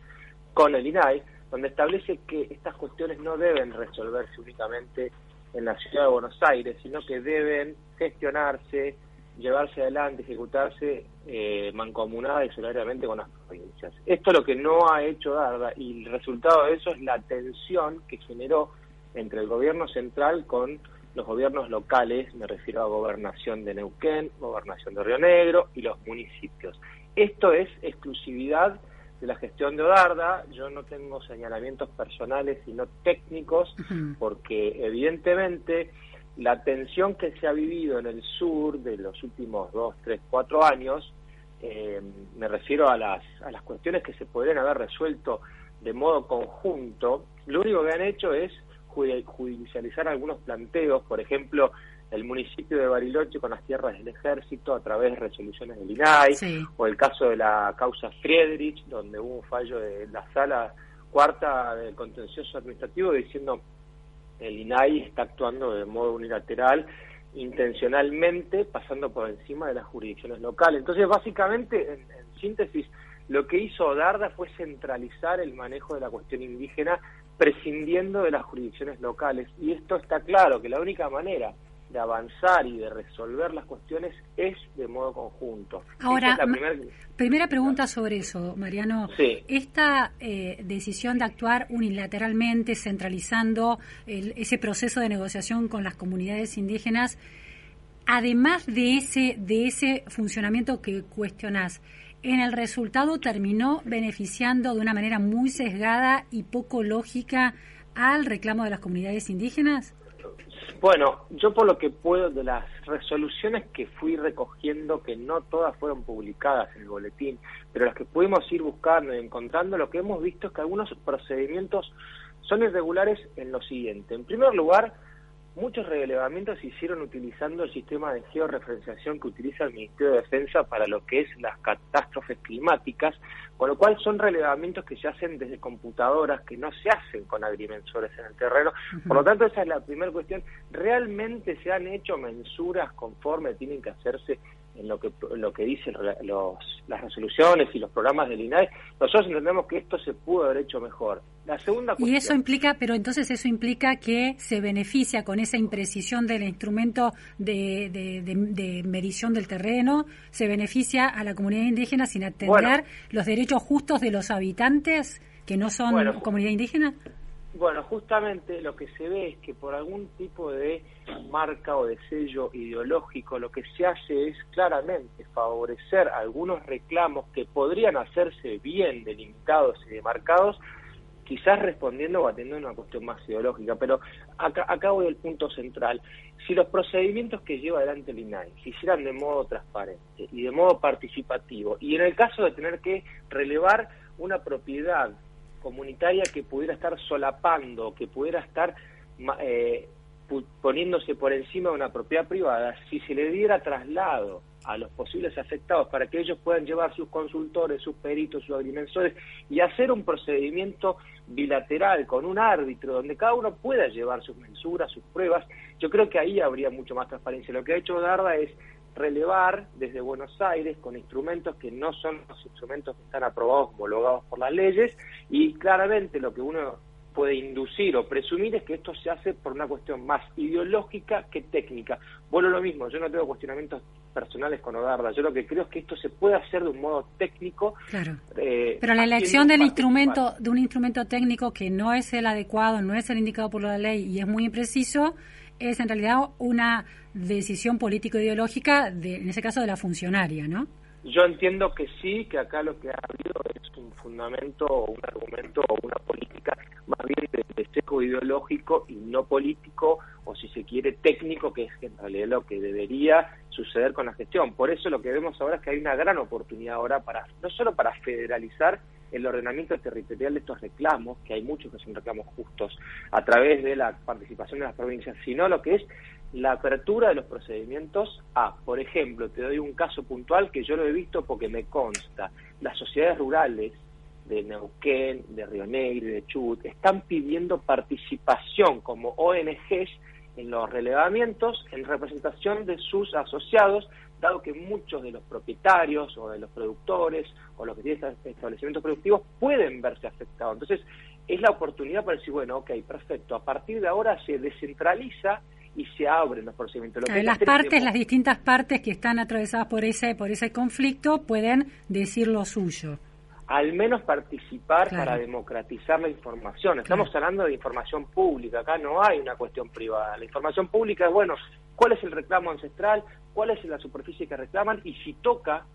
con el INAI, donde establece que estas cuestiones no deben resolverse únicamente en la ciudad de Buenos Aires, sino que deben gestionarse, llevarse adelante, ejecutarse eh, mancomunada y solidariamente con las provincias. Esto es lo que no ha hecho Darda y el resultado de eso es la tensión que generó entre el gobierno central con los gobiernos locales, me refiero a gobernación de Neuquén, gobernación de Río Negro y los municipios. Esto es exclusividad de la gestión de Odarda. Yo no tengo señalamientos personales, sino técnicos, porque evidentemente la tensión que se ha vivido en el sur de los últimos dos, tres, cuatro años, eh, me refiero a las, a las cuestiones que se podrían haber resuelto de modo conjunto, lo único que han hecho es judicializar algunos planteos, por ejemplo, el municipio de Bariloche con las tierras del ejército a través de resoluciones del INAI, o el caso de la causa Friedrich, donde hubo un fallo de la sala cuarta del contencioso administrativo diciendo el INAI está actuando de modo unilateral intencionalmente pasando por encima de las jurisdicciones locales. Entonces, básicamente, en, en síntesis, lo que hizo Darda fue centralizar el manejo de la cuestión indígena prescindiendo de las jurisdicciones locales. Y esto está claro, que la única manera de avanzar y de resolver las cuestiones es de modo conjunto. Ahora, primera pregunta sobre eso, Mariano. Esta eh, decisión de actuar unilateralmente, centralizando ese proceso de negociación con las comunidades indígenas, además de ese, de ese funcionamiento que cuestionás, en el resultado terminó beneficiando de una manera muy sesgada y poco lógica al reclamo de las comunidades indígenas? Bueno, yo por lo que puedo, de las resoluciones que fui recogiendo, que no todas fueron publicadas en el boletín, pero las que pudimos ir buscando y encontrando, lo que hemos visto es que algunos procedimientos son irregulares en lo siguiente. En primer lugar, muchos relevamientos se hicieron utilizando el sistema de georreferenciación que utiliza el Ministerio de Defensa para lo que es las catástrofes climáticas, con lo cual son relevamientos que se hacen desde computadoras, que no se hacen con agrimensores en el terreno. Por lo tanto, esa es la primera cuestión. ¿Realmente se han hecho mensuras conforme tienen que hacerse en lo que lo que dicen los, las resoluciones y los programas del INAE, nosotros entendemos que esto se pudo haber hecho mejor. La segunda Y eso implica, pero entonces eso implica que se beneficia con esa imprecisión del instrumento de, de, medición del terreno, se beneficia a la comunidad indígena sin atender los derechos justos de los habitantes que no son comunidad indígena. Bueno, justamente lo que se ve es que por algún tipo de marca o de sello ideológico lo que se hace es claramente favorecer algunos reclamos que podrían hacerse bien delimitados y demarcados, quizás respondiendo o atendiendo a una cuestión más ideológica. Pero acá, acá voy al punto central. Si los procedimientos que lleva adelante el INAI se hicieran de modo transparente y de modo participativo, y en el caso de tener que relevar una propiedad comunitaria que pudiera estar solapando, que pudiera estar eh, poniéndose por encima de una propiedad privada, si se le diera traslado a los posibles afectados para que ellos puedan llevar sus consultores, sus peritos, sus agrimensores y hacer un procedimiento bilateral con un árbitro donde cada uno pueda llevar sus mensuras, sus pruebas, yo creo que ahí habría mucho más transparencia. Lo que ha hecho Darda es relevar desde Buenos Aires con instrumentos que no son los instrumentos que están aprobados, homologados por las leyes, y claramente lo que uno puede inducir o presumir es que esto se hace por una cuestión más ideológica que técnica. Bueno, lo mismo, yo no tengo cuestionamientos personales con Odarda, yo lo que creo es que esto se puede hacer de un modo técnico. Claro. Eh, Pero la elección del instrumento, de un instrumento técnico que no es el adecuado, no es el indicado por la ley y es muy impreciso, es en realidad una decisión político-ideológica, en ese caso de la funcionaria, ¿no? Yo entiendo que sí, que acá lo que ha habido es un fundamento un argumento o una política más bien de, seco ideológico y no político o si se quiere técnico, que es en realidad lo que debería suceder con la gestión. Por eso lo que vemos ahora es que hay una gran oportunidad ahora para no solo para federalizar el ordenamiento territorial de estos reclamos, que hay muchos que son reclamos justos, a través de la participación de las provincias, sino lo que es la apertura de los procedimientos a, por ejemplo, te doy un caso puntual que yo lo he visto porque me consta, las sociedades rurales de Neuquén, de Río Negro de Chubut están pidiendo participación como ONGs en los relevamientos en representación de sus asociados, dado que muchos de los propietarios o de los productores o los que tienen establecimientos productivos pueden verse afectados. Entonces, es la oportunidad para decir, bueno, ok, perfecto, a partir de ahora se descentraliza y se abren los procedimientos. las partes, las distintas partes que están atravesadas por ese, por ese conflicto pueden decir lo suyo al menos participar para democratizar la información. Estamos hablando de información pública, acá no hay una cuestión privada. La información pública es, bueno, cuál es el reclamo ancestral, cuál es la superficie que reclaman y si toca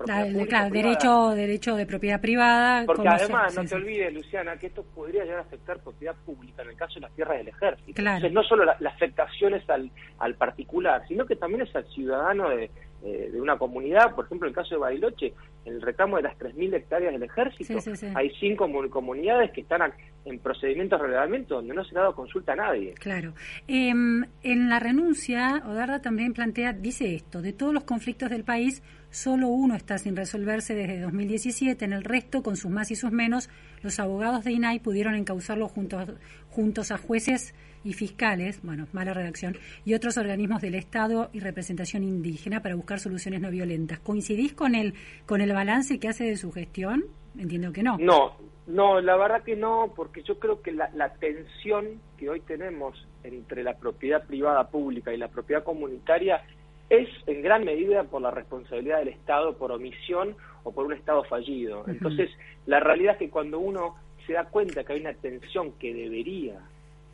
propiedad pública. Claro, derecho, derecho de propiedad privada. Porque además, no te olvides, Luciana, que esto podría llegar a afectar propiedad pública en el caso de las tierras del ejército. Claro. Entonces, no solo la, la afectación es al, al particular, sino que también es al ciudadano de, eh, de una comunidad, por ejemplo, en el caso de Bariloche, en el reclamo de las 3.000 hectáreas del ejército, Sí, sí, sí. hay cinco comu- comunidades que están en procedimientos de relevamiento donde no se ha dado consulta a nadie. Claro. Em, en la renuncia, Odarda también plantea, dice esto, de todos los conflictos del país, solo uno está sin resolverse desde 2017, en el resto, con sus más y sus menos, los abogados de INAI pudieron encauzarlo juntos, juntos a jueces y fiscales, bueno, mala redacción, y otros organismos del Estado y representación indígena para buscar soluciones no violentas. ¿Coincidís con el, con el balance que hace de su gestión? Entiendo que no. No, no, la verdad que no, porque yo creo que la, la tensión que hoy tenemos entre la propiedad privada pública y la propiedad comunitaria es en gran medida por la responsabilidad del Estado, por omisión o por un Estado fallido. Entonces, la realidad es que cuando uno se da cuenta que hay una tensión que debería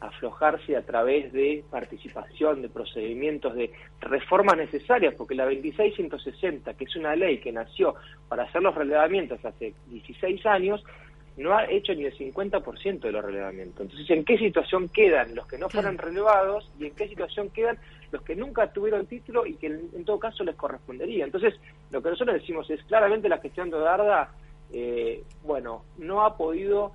aflojarse a través de participación, de procedimientos, de reformas necesarias, porque la 2660, que es una ley que nació para hacer los relevamientos hace 16 años, no ha hecho ni el 50% de los relevamientos. Entonces, ¿en qué situación quedan los que no fueron relevados y en qué situación quedan los que nunca tuvieron título y que en, todo caso les correspondería? Entonces, lo que nosotros decimos es claramente la gestión de Darda, eh, bueno, no ha podido,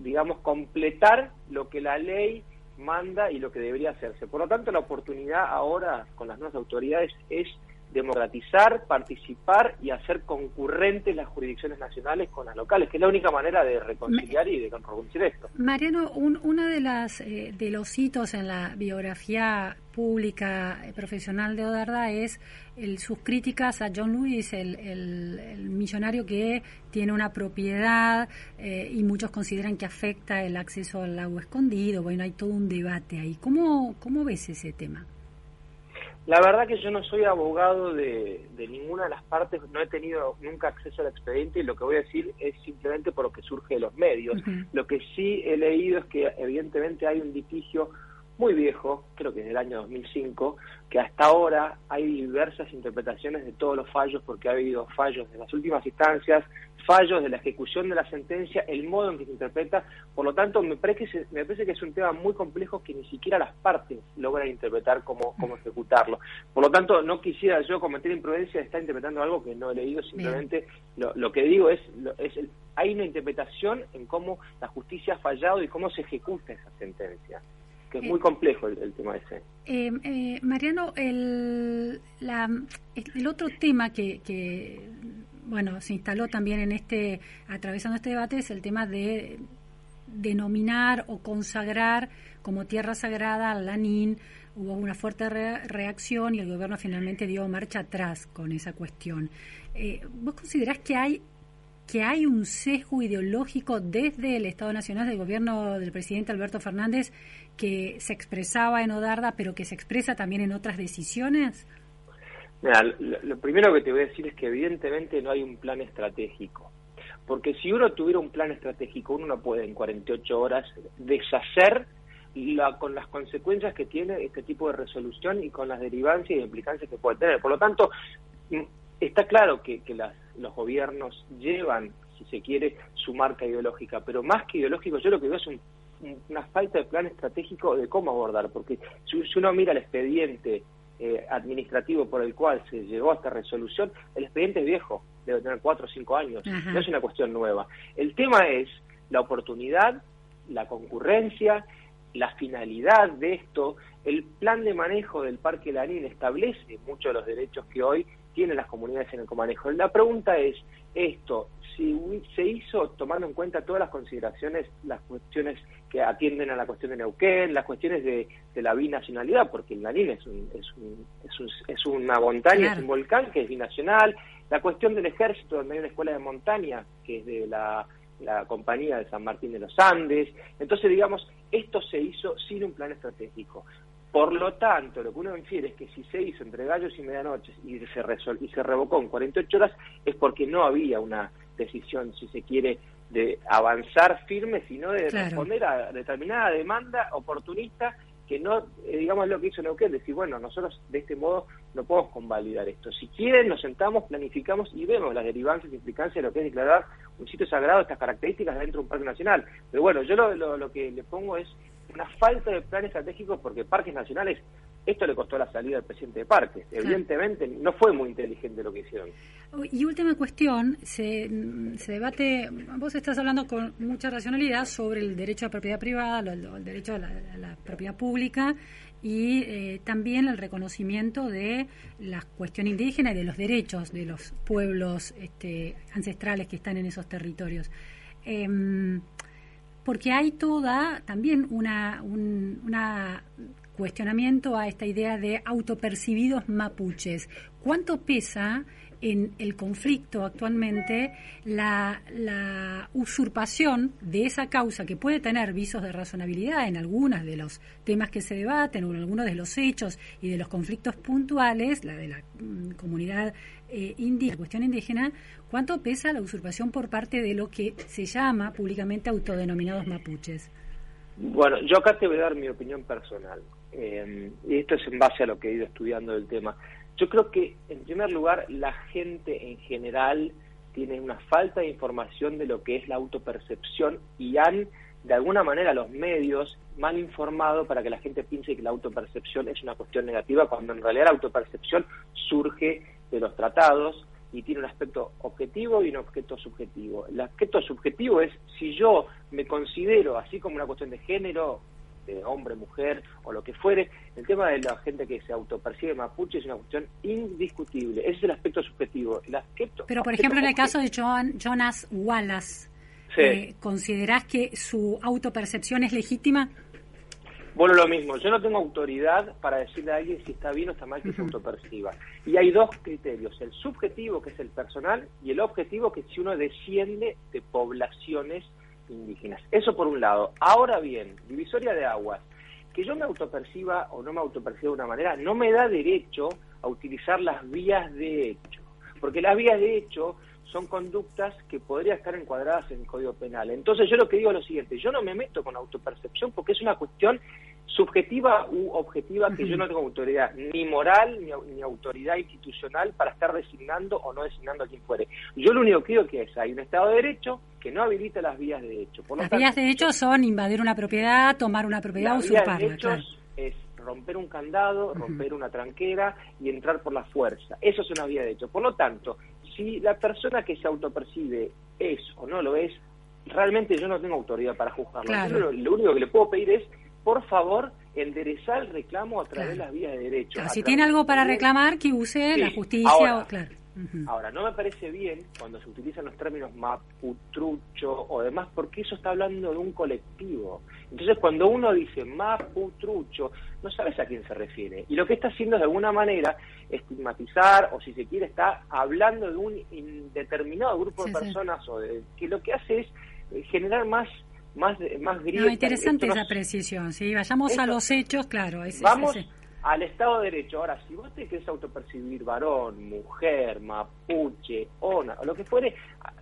digamos, completar lo que la ley manda y lo que debería hacerse. Por lo tanto, la oportunidad ahora con las nuevas autoridades es democratizar, participar y hacer concurrentes las jurisdicciones nacionales con las locales, que es la única manera de reconciliar y de reconstruir esto. Mariano, un, una de las eh, de los hitos en la biografía pública eh, profesional de Odarda es el, sus críticas a John Lewis, el, el- el millonario que tiene una propiedad eh, y muchos consideran que afecta el acceso al lago escondido. Bueno, hay todo un debate ahí. ¿Cómo, cómo ves ese tema? La verdad que yo no soy abogado de, de ninguna de las partes, no he tenido nunca acceso al expediente y lo que voy a decir es simplemente por lo que surge de los medios. Lo que sí he leído es que evidentemente hay un litigio muy viejo, creo que es del año 2005, que hasta ahora hay diversas interpretaciones de todos los fallos, porque ha habido fallos de las últimas instancias, fallos de la ejecución de la sentencia, el modo en que se interpreta. Por lo tanto, me parece, que se- me parece que es un tema muy complejo que ni siquiera las partes logran interpretar cómo, cómo ejecutarlo. Por lo tanto, no quisiera yo cometer imprudencia de estar interpretando algo que no he leído, simplemente lo, lo que digo es, lo- es el- hay una interpretación en cómo la justicia ha fallado y cómo se ejecuta esa sentencia, que es muy complejo el, el tema ese. Eh, eh, Mariano, el, la, el otro tema que, que, bueno, se instaló también en este, atravesando este debate, es el tema de denominar o consagrar como tierra sagrada al Lanín. Hubo una fuerte re- reacción y el gobierno finalmente dio marcha atrás con esa cuestión. Eh, ¿Vos considerás que hay que hay un sesgo ideológico desde el Estado Nacional del gobierno del presidente Alberto Fernández que se expresaba en Odarda, pero que se expresa también en otras decisiones? Lo primero que te voy a decir es que evidentemente no hay un plan estratégico. Porque si uno tuviera un plan estratégico, uno no puede en 48 horas deshacer la, con las consecuencias que tiene este tipo de resolución y con las derivancias y implicancias que puede tener. Por lo tanto, mm, está claro que, que las- los gobiernos llevan, si se quiere, su marca ideológica, pero más que ideológico, yo lo que veo es un- un- una falta de plan estratégico de cómo abordar, porque si, si uno mira el expediente eh, administrativo por el cual se llegó a esta resolución, el expediente es viejo, debe tener cuatro o cinco años, Ajá. no es una cuestión nueva. El tema es la oportunidad, la concurrencia, la finalidad de esto, el plan de manejo del Parque Lanín establece muchos de los derechos que hoy tienen las comunidades en el comanejo. La pregunta es, esto, si se hizo tomando en cuenta todas las consideraciones, las cuestiones que atienden a la cuestión de Neuquén, las cuestiones de, de la binacionalidad, porque el Lanín es, un- es, un- es, un- es una montaña, Claro. es un volcán que es binacional, la cuestión del ejército, donde hay una escuela de montaña, que es de la, la compañía de San Martín de los Andes. Entonces, digamos, esto se hizo sin un plan estratégico. Por lo tanto, lo que uno infiere es que si se hizo entre gallos y medianoches y se, resol- y se revocó en 48 horas es porque no había una decisión, si se quiere, de avanzar firme, sino de Claro. responder a determinada demanda oportunista que no, eh, digamos lo que hizo Neuquén, decir, bueno, nosotros de este modo no podemos convalidar esto. Si quieren, nos sentamos, planificamos y vemos las derivancias y implicancias de lo que es declarar un sitio sagrado, estas características dentro de un parque nacional. Pero bueno, yo lo, lo que le pongo es una falta de plan estratégico porque parques nacionales esto le costó la salida del presidente de Parques. Evidentemente no fue muy inteligente lo que hicieron. Y última cuestión, se, se debate, vos estás hablando con mucha racionalidad sobre el derecho a propiedad privada, el, derecho a la, propiedad pública y eh, también el reconocimiento de la cuestión indígena y de los derechos de los pueblos este, ancestrales que están en esos territorios. Em, porque hay toda también una, una cuestionamiento a esta idea de autopercibidos mapuches. ¿Cuánto pesa en el conflicto actualmente la, usurpación de esa causa que puede tener visos de razonabilidad en algunos de los temas que se debaten o en algunos de los hechos y de los conflictos puntuales, la de la mm, comunidad eh, indígena, cuestión indígena, cuánto pesa la usurpación por parte de lo que se llama públicamente autodenominados mapuches? Bueno, yo acá te voy a dar mi opinión personal. Eh, y esto es en base a lo que he ido estudiando del tema. Yo creo que, en primer lugar, la gente en general tiene una falta de información de lo que es la autopercepción y han, de alguna manera, los medios mal informado para que la gente piense que la autopercepción es una cuestión negativa, cuando en realidad la autopercepción surge de los tratados y tiene un aspecto objetivo y un objeto subjetivo. El aspecto subjetivo es si yo me considero, así como una cuestión de género, de hombre, mujer o lo que fuere, el tema de la gente que se autopercibe mapuche es una cuestión indiscutible. Ese es el aspecto subjetivo. El aspecto, Pero, por ejemplo, en el caso de Jonas Wallace, eh, ¿considerás que su autopercepción es legítima? Bueno, lo mismo, yo no tengo autoridad para decirle a alguien si está bien o está mal que se autoperciba. Y hay dos criterios, el subjetivo, que es el personal, y el objetivo, que es si uno desciende de poblaciones indígenas. Eso por un lado. Ahora bien, divisoria de aguas. Que yo me autoperciba o no me autoperciba de una manera no me da derecho a utilizar las vías de hecho. Porque las vías de hecho son conductas que podrían estar encuadradas en el Código Penal. Entonces yo lo que digo es lo siguiente, yo no me meto con autopercepción porque es una cuestión subjetiva u objetiva que yo no tengo autoridad ni moral ni, autoridad institucional para estar designando o no designando a quien fuere. Yo lo único que digo que es, hay un Estado de Derecho que no habilita las vías de hecho. las vías de hecho son invadir una propiedad, tomar una propiedad, usurparla. es romper un candado, romper una tranquera y entrar por la fuerza. Eso es una vía de hecho. Por lo tanto, si la persona que se autopercibe es o no lo es, realmente yo no tengo autoridad para juzgarlo. Lo, único que le puedo pedir es, por favor, enderezar el reclamo a través de las vías de derecho. si tiene algo para reclamar, que use la justicia. o, claro. Ahora, no me parece bien cuando se utilizan los términos maputrucho o demás, porque eso está hablando de un colectivo. Entonces, cuando uno dice maputrucho, no sabes a quién se refiere. Y lo que está haciendo de alguna manera estigmatizar, o si se quiere, está hablando de un indeterminado grupo de personas, o de, que lo que hace es eh, generar más más más grietas. interesante esa precisión, sí. Vayamos a los hechos, claro. Vamos al Estado de Derecho. Ahora, si vos te querés autopercibir varón, mujer, mapuche, ona, o lo que fuere,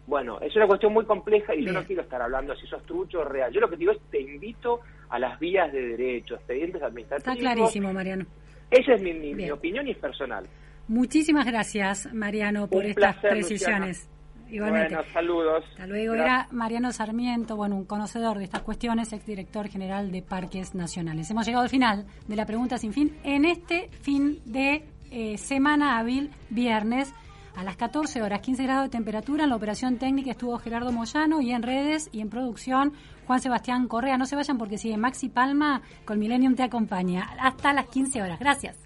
bueno, es una cuestión muy compleja y yo no quiero estar hablando si sos trucho o real. Yo lo que digo es te invito a las vías de derecho, expedientes administrativos. Está clarísimo, Mariano. Esa es mi, opinión y es personal. Muchísimas gracias, Mariano, por estas precisiones. Igualmente. Bueno, saludos. Hasta luego. Era Mariano Sarmiento, bueno, un conocedor de estas cuestiones, exdirector general de Parques Nacionales. Hemos llegado al final de la pregunta sin fin en este fin de eh, semana hábil, viernes. A las 14 horas, 15 grados de temperatura. En la operación técnica estuvo Gerardo Moyano y en redes y en producción Juan Sebastián Correa. No se vayan porque sigue Maxi Palma con Millennium te acompaña. Hasta las 15 horas. Gracias.